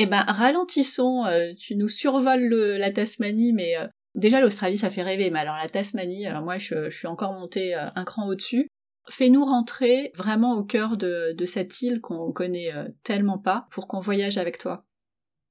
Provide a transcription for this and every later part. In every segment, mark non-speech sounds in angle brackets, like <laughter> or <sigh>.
Eh ben, ralentissons. Euh, tu nous survoles la Tasmanie, mais euh, déjà l'Australie, ça fait rêver. Mais alors la Tasmanie, alors moi, je, suis encore montée euh, un cran au-dessus. Fais-nous rentrer vraiment au cœur de, cette île qu'on connaît tellement pas pour qu'on voyage avec toi.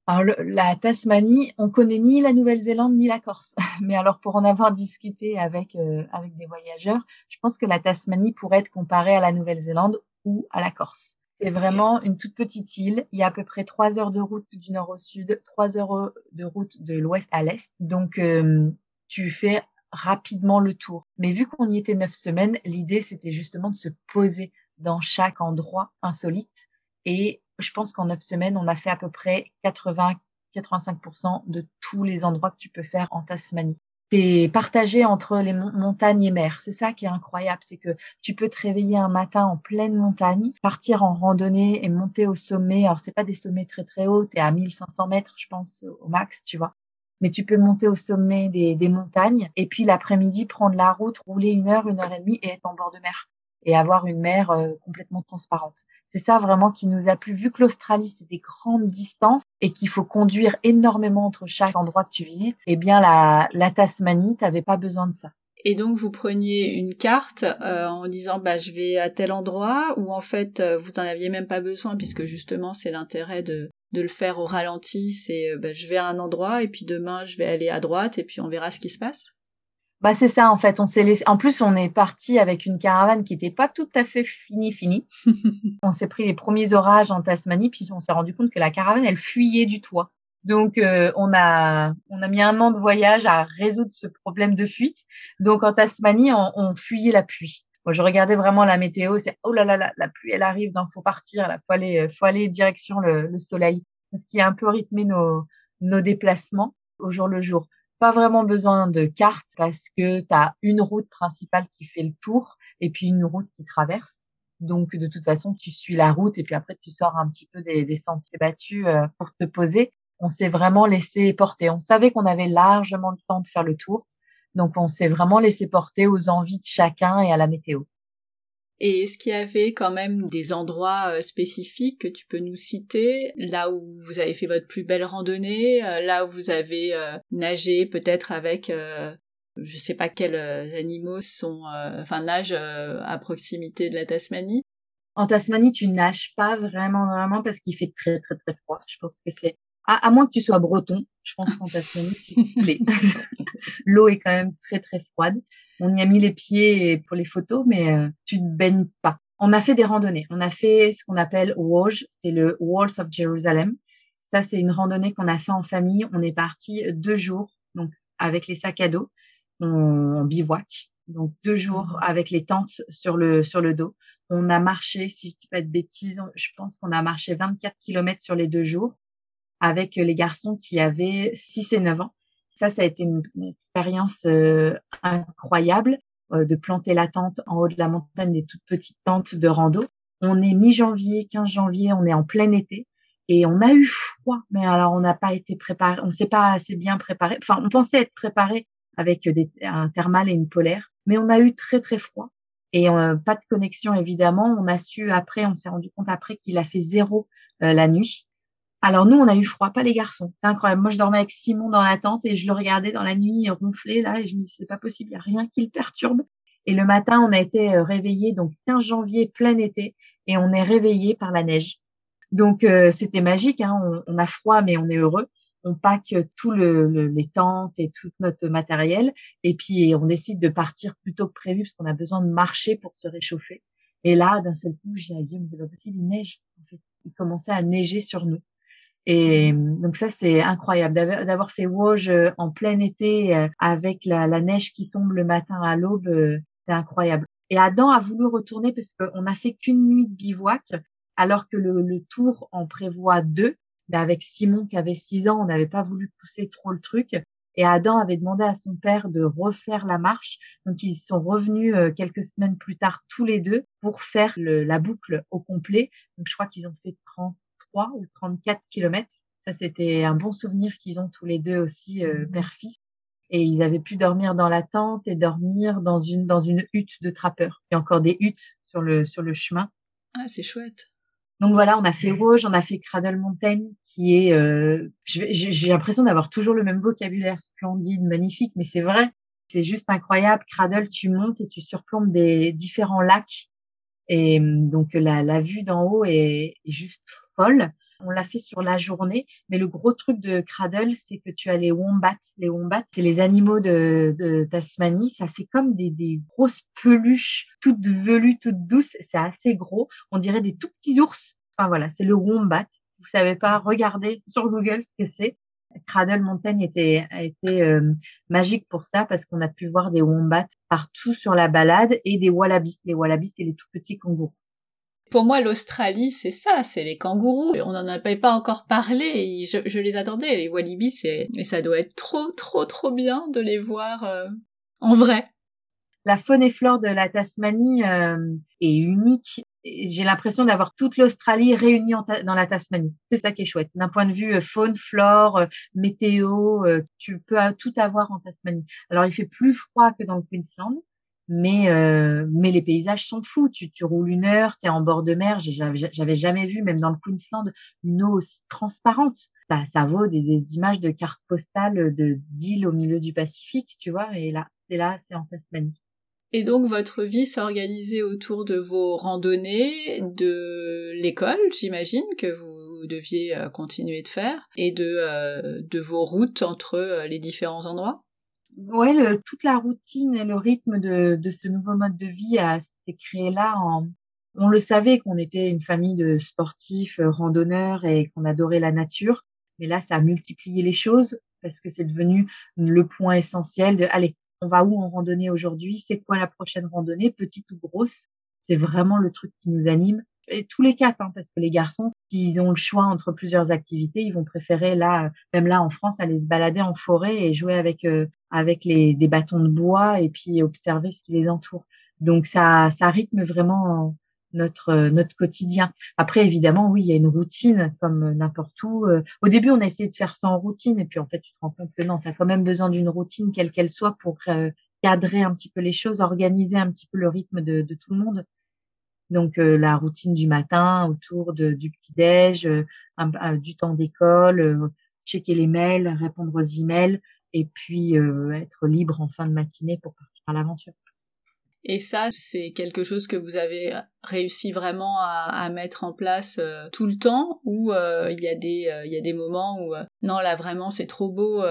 Alors la Tasmanie, on connaît ni la Nouvelle-Zélande ni la Corse. <laughs> Mais alors pour en avoir discuté avec avec des voyageurs, je pense que la Tasmanie pourrait être comparée à la Nouvelle-Zélande ou à la Corse. C'est vraiment une toute petite île. Il y a à peu près trois heures de route du nord au sud, trois heures de route de l'ouest à l'est. Donc, euh, tu fais rapidement le tour. Mais vu qu'on y était neuf semaines, l'idée, c'était justement de se poser dans chaque endroit insolite. Et je pense qu'en neuf semaines, on a fait à peu près 80-85% de tous les endroits que tu peux faire en Tasmanie c'est partagé entre les montagnes et mer. C'est ça qui est incroyable, c'est que tu peux te réveiller un matin en pleine montagne, partir en randonnée et monter au sommet. Alors c'est pas des sommets très très hauts, t'es à 1500 mètres, je pense au max, tu vois. Mais tu peux monter au sommet des montagnes et puis l'après-midi prendre la route, rouler une heure, une heure et demie et être en bord de mer et avoir une mer euh, complètement transparente. C'est ça vraiment qui nous a plu, vu que l'Australie, c'est des grandes distances et qu'il faut conduire énormément entre chaque endroit que tu visites, eh bien la, la Tasmanie, t'avais pas besoin de ça. Et donc vous preniez une carte euh, en disant bah je vais à tel endroit ou en fait euh, vous n'en aviez même pas besoin puisque justement c'est l'intérêt de, de le faire au ralenti, c'est bah, je vais à un endroit et puis demain je vais aller à droite et puis on verra ce qui se passe? Bah c'est ça en fait. On s'est laissé. En plus, on est parti avec une caravane qui n'était pas tout à fait finie finie. <laughs> on s'est pris les premiers orages en Tasmanie, puis on s'est rendu compte que la caravane elle fuyait du toit. Donc euh, on a on a mis un an de voyage à résoudre ce problème de fuite. Donc en Tasmanie, on, on fuyait la pluie. Moi, je regardais vraiment la météo. C'est oh là là la, la pluie elle arrive, donc faut partir. Là, faut aller faut aller direction le, le soleil. Ce qui a un peu rythmé nos nos déplacements au jour le jour pas vraiment besoin de carte parce que tu as une route principale qui fait le tour et puis une route qui traverse. Donc de toute façon, tu suis la route et puis après tu sors un petit peu des, des sentiers battus euh, pour te poser. On s'est vraiment laissé porter. On savait qu'on avait largement le temps de faire le tour. Donc on s'est vraiment laissé porter aux envies de chacun et à la météo. Et est-ce qu'il y avait quand même des endroits euh, spécifiques que tu peux nous citer, là où vous avez fait votre plus belle randonnée, euh, là où vous avez euh, nagé peut-être avec je sais pas quels animaux sont enfin nagent à proximité de la Tasmanie En Tasmanie, tu nages pas vraiment vraiment parce qu'il fait très très très froid. Je pense que c'est à, moins que tu sois breton, je pense qu'en Tasmanie, tu <laughs> L'eau est quand même très très froide. On y a mis les pieds pour les photos, mais euh, tu ne baignes pas. On a fait des randonnées. On a fait ce qu'on appelle WOJ, c'est le Walls of Jerusalem. Ça, c'est une randonnée qu'on a fait en famille. On est parti deux jours, donc avec les sacs à dos, on, bivouac, donc deux jours mmh. avec les tentes sur le sur le dos. On a marché, si je dis pas de bêtises, je pense qu'on a marché 24 km sur les deux jours avec les garçons qui avaient 6 et 9 ans. Ça, ça a été une, expérience euh, incroyable euh, de planter la tente en haut de la montagne, des toutes petites tentes de rando. On est mi-janvier, 15 janvier, on est en plein été et on a eu froid, mais alors on n'a pas été préparé, on ne s'est pas assez bien préparé. Enfin, on pensait être préparé avec des, un thermal et une polaire, mais on a eu très très froid et euh, pas de connexion évidemment. On a su après, on s'est rendu compte après qu'il a fait zéro la nuit alors nous, on a eu froid, pas les garçons. C'est incroyable. Moi, je dormais avec Simon dans la tente et je le regardais dans la nuit ronfler là et je me disais c'est pas possible, il y a rien qui le perturbe. Et le matin, on a été euh, réveillés donc 15 janvier plein été et on est réveillé par la neige. Donc euh, c'était magique. Hein. On, a froid mais on est heureux. On pack tout le, les tentes et tout notre matériel et puis on décide de partir plus tôt que prévu parce qu'on a besoin de marcher pour se réchauffer. Et là, d'un seul coup, j'ai dit mais c'est pas possible, il neige. En fait, il commençait à neiger sur nous. Et donc ça, c'est incroyable d'avoir fait Wauge euh, en plein été euh, avec la, neige qui tombe le matin à l'aube. Euh, c'est incroyable. Et Adam a voulu retourner parce qu'on n'a fait qu'une nuit de bivouac, alors que le, tour en prévoit deux. Mais avec Simon qui avait six ans, on n'avait pas voulu pousser trop le truc. Et Adam avait demandé à son père de refaire la marche. Donc ils sont revenus quelques semaines plus tard tous les deux pour faire la boucle au complet. Donc je crois qu'ils ont fait 30 ou 34 kilomètres. Ça, c'était un bon souvenir qu'ils ont tous les deux aussi, euh, père-fils. Et ils avaient pu dormir dans la tente et dormir dans une, dans une hutte de trappeurs. Il y a encore des huttes sur le, sur le chemin. Ah, c'est chouette. Donc voilà, on a fait Rouge, on a fait Cradle Mountain, qui est, euh, j'ai l'impression d'avoir toujours le même vocabulaire splendide, magnifique, mais c'est vrai, c'est juste incroyable. Cradle, tu montes et tu surplombes des différents lacs, et donc la, la vue d'en haut est juste On l'a fait sur la journée, mais le gros truc de Cradle, c'est que tu as les wombats. Les wombats, c'est les animaux de, de, Tasmanie. Ça fait comme des, des grosses peluches, toutes velues, toutes douces. C'est assez gros. On dirait des tout petits ours. Enfin voilà, c'est le wombat. Vous savez pas, regardez sur Google ce que c'est. Cradle Mountain était, a été euh, magique pour ça parce qu'on a pu voir des wombats partout sur la balade et des wallabies. Les wallabies, c'est les tout petits kangourous. Pour moi, l'Australie, c'est ça, c'est les kangourous. On n'en avait pas encore parlé, je, les attendais, les wallabies, c'est, et ça doit être trop, trop, trop bien de les voir euh, en vrai. La faune et flore de la Tasmanie euh, est unique. J'ai l'impression d'avoir toute l'Australie réunie dans la Tasmanie. C'est ça qui est chouette. D'un point de vue euh, faune, flore, météo, tu peux tout avoir en Tasmanie. Alors, il fait plus froid que dans le Queensland, mais euh, mais les paysages sont fous. Tu, tu roules une heure, tu es en bord de mer. J'avais jamais vu, même dans le Queensland, une eau aussi transparente. Ça, ça vaut des, des images de cartes postales de d'îles au milieu du Pacifique, tu vois. Et là, c'est là, c'est en Tasmanie. Et donc votre vie s'organisait autour de vos randonnées, de l'école, j'imagine que vous deviez euh, continuer de faire, et de euh, de vos routes entre les différents endroits? Ouais, toute la routine et le rythme de, de ce nouveau mode de vie s'est créé là. On le savait qu'on était une famille de sportifs, euh, randonneurs et qu'on adorait la nature. Mais là, ça a multiplié les choses parce que c'est devenu le point essentiel de, allez, on va où en randonnée aujourd'hui? C'est quoi la prochaine randonnée, petite ou grosse? C'est vraiment le truc qui nous anime et tous les quatre, hein, parce que les garçons, s'ils ont le choix entre plusieurs activités, ils vont préférer là, même là en France, aller se balader en forêt et jouer avec euh, avec les des bâtons de bois et puis observer ce qui les entoure. Donc ça ça rythme vraiment notre notre quotidien. Après évidemment, oui, il y a une routine comme n'importe où. Euh, au début, on a essayé de faire sans routine et puis en fait, tu te rends compte que non, tu as quand même besoin d'une routine quelle qu'elle soit pour euh, cadrer un petit peu les choses, organiser un petit peu le rythme de, de tout le monde. Donc euh, la routine du matin autour de, du petit-déj, euh, du temps d'école, euh, checker les mails, répondre aux emails et puis être libre en fin de matinée pour partir à l'aventure. Et ça, c'est quelque chose que vous avez réussi vraiment à, à mettre en place tout le temps ou il y a des il y a des moments où non là vraiment c'est trop beau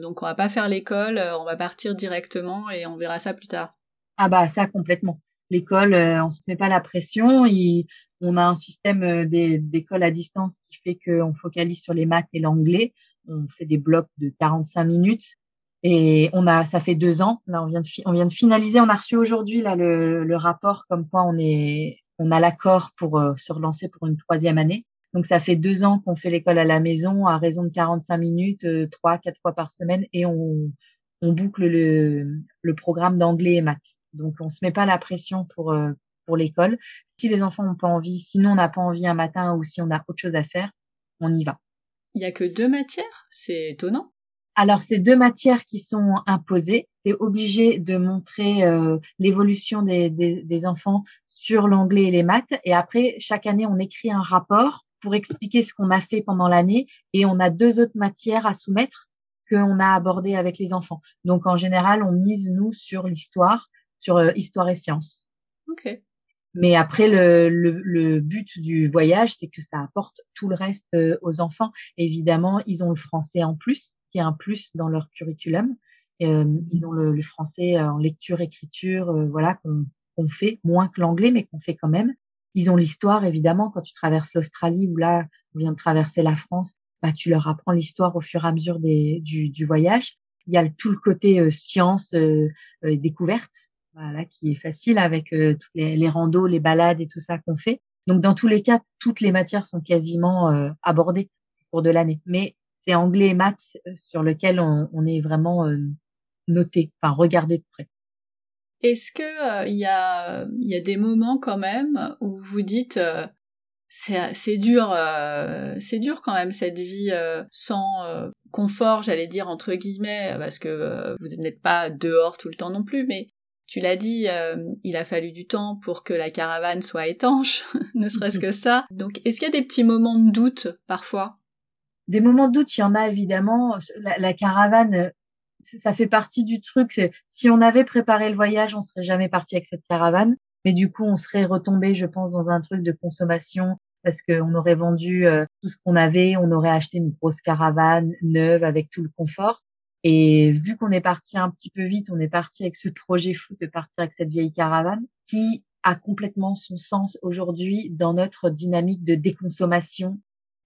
donc on va pas faire l'école, on va partir directement et on verra ça plus tard? Ah bah ça complètement l'école, euh, on se met pas la pression. on a un système euh, d'école à distance qui fait qu'on focalise sur les maths et l'anglais. On fait des blocs de 45 minutes. Et on a, ça fait deux ans. Là, on vient de, on vient de finaliser. On a reçu aujourd'hui là le, le, rapport comme quoi on est, on a l'accord pour euh, se relancer pour une troisième année. Donc ça fait deux ans qu'on fait l'école à la maison à raison de 45 minutes, trois, quatre fois par semaine, et on, on boucle le, le programme d'anglais et maths. Donc on se met pas la pression pour euh, pour l'école. Si les enfants n'ont pas envie, sinon on n'a pas envie un matin ou si on a autre chose à faire, on y va. Il y a que deux matières, c'est étonnant. Alors c'est deux matières qui sont imposées. C'est obligé de montrer euh, l'évolution des, des, des enfants sur l'anglais et les maths. Et après chaque année on écrit un rapport pour expliquer ce qu'on a fait pendant l'année et on a deux autres matières à soumettre qu'on a abordées avec les enfants. Donc en général, on mise nous sur l'histoire sur euh, histoire et sciences. Ok. Mais après, le, le, le but du voyage, c'est que ça apporte tout le reste euh, aux enfants. Évidemment, ils ont le français en plus, qui est un plus dans leur curriculum. Euh, ils ont le, le, français en lecture, écriture, voilà, qu'on fait moins que l'anglais, mais qu'on fait quand même. Ils ont l'histoire, évidemment, quand tu traverses l'Australie ou là, on vient de traverser la France, bah, tu leur apprends l'histoire au fur et à mesure des, du, du voyage. Il y a tout le côté euh, science, euh, découverte voilà, qui est facile avec euh, les, les randos, les balades et tout ça qu'on fait. Donc dans tous les cas, toutes les matières sont quasiment euh, abordées pour de l'année. Mais c'est anglais et maths euh, sur lequel on, est vraiment noté, enfin regardé de près. Est-ce que il y a il y a des moments quand même où vous dites c'est c'est dur c'est dur quand même cette vie sans confort j'allais dire entre guillemets parce que vous n'êtes pas dehors tout le temps non plus mais Tu l'as dit, euh, il a fallu du temps pour que la caravane soit étanche, <laughs> ne serait-ce que ça. Donc, est-ce qu'il y a des petits moments de doute parfois? Des moments de doute, il y en a évidemment. La, caravane, ça fait partie du truc. Si on avait préparé le voyage, on serait jamais parti avec cette caravane. Mais du coup, on serait retombé, je pense, dans un truc de consommation parce qu'on aurait vendu euh, tout ce qu'on avait, on aurait acheté une grosse caravane neuve avec tout le confort. Et vu qu'on est parti un petit peu vite, on est parti avec ce projet fou de partir avec cette vieille caravane qui a complètement son sens aujourd'hui dans notre dynamique de déconsommation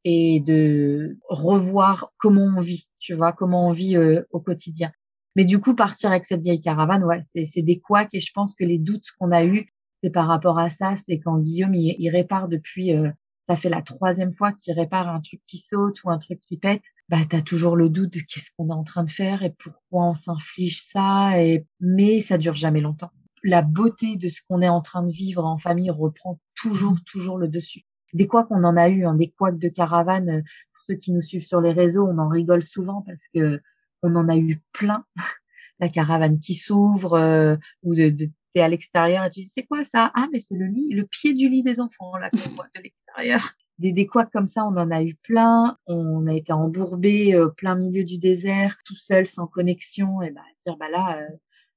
et de revoir comment on vit, tu vois, comment on vit euh, au quotidien. Mais du coup, partir avec cette vieille caravane, ouais, c'est des couacs et je pense que les doutes qu'on a eus, c'est par rapport à ça, c'est quand Guillaume, il, répare depuis, euh, ça fait la troisième fois qu'il répare un truc qui saute ou un truc qui pète bah t'as toujours le doute de qu'est-ce qu'on est en train de faire et pourquoi on s'inflige ça et mais ça dure jamais longtemps. La beauté de ce qu'on est en train de vivre en famille reprend toujours toujours le dessus. Des quoi qu'on en a eu, hein, des couacs de caravane. Euh, pour ceux qui nous suivent sur les réseaux, on en rigole souvent parce que on en a eu plein. <laughs> La caravane qui s'ouvre euh, ou de, de à l'extérieur et tu dis c'est quoi ça? Ah mais c'est le lit, le pied du lit des enfants là qu'on voit de l'extérieur des décois comme ça, on en a eu plein. On a été embourbé euh, plein milieu du désert, tout seul, sans connexion. Et bah, dire bah là, euh,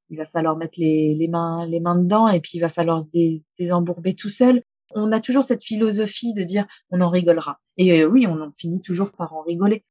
il va falloir mettre les, les, mains les mains dedans et puis il va falloir se désembourber tout seul. On a toujours cette philosophie de dire on en rigolera. Et euh, oui, on en finit toujours par en rigoler.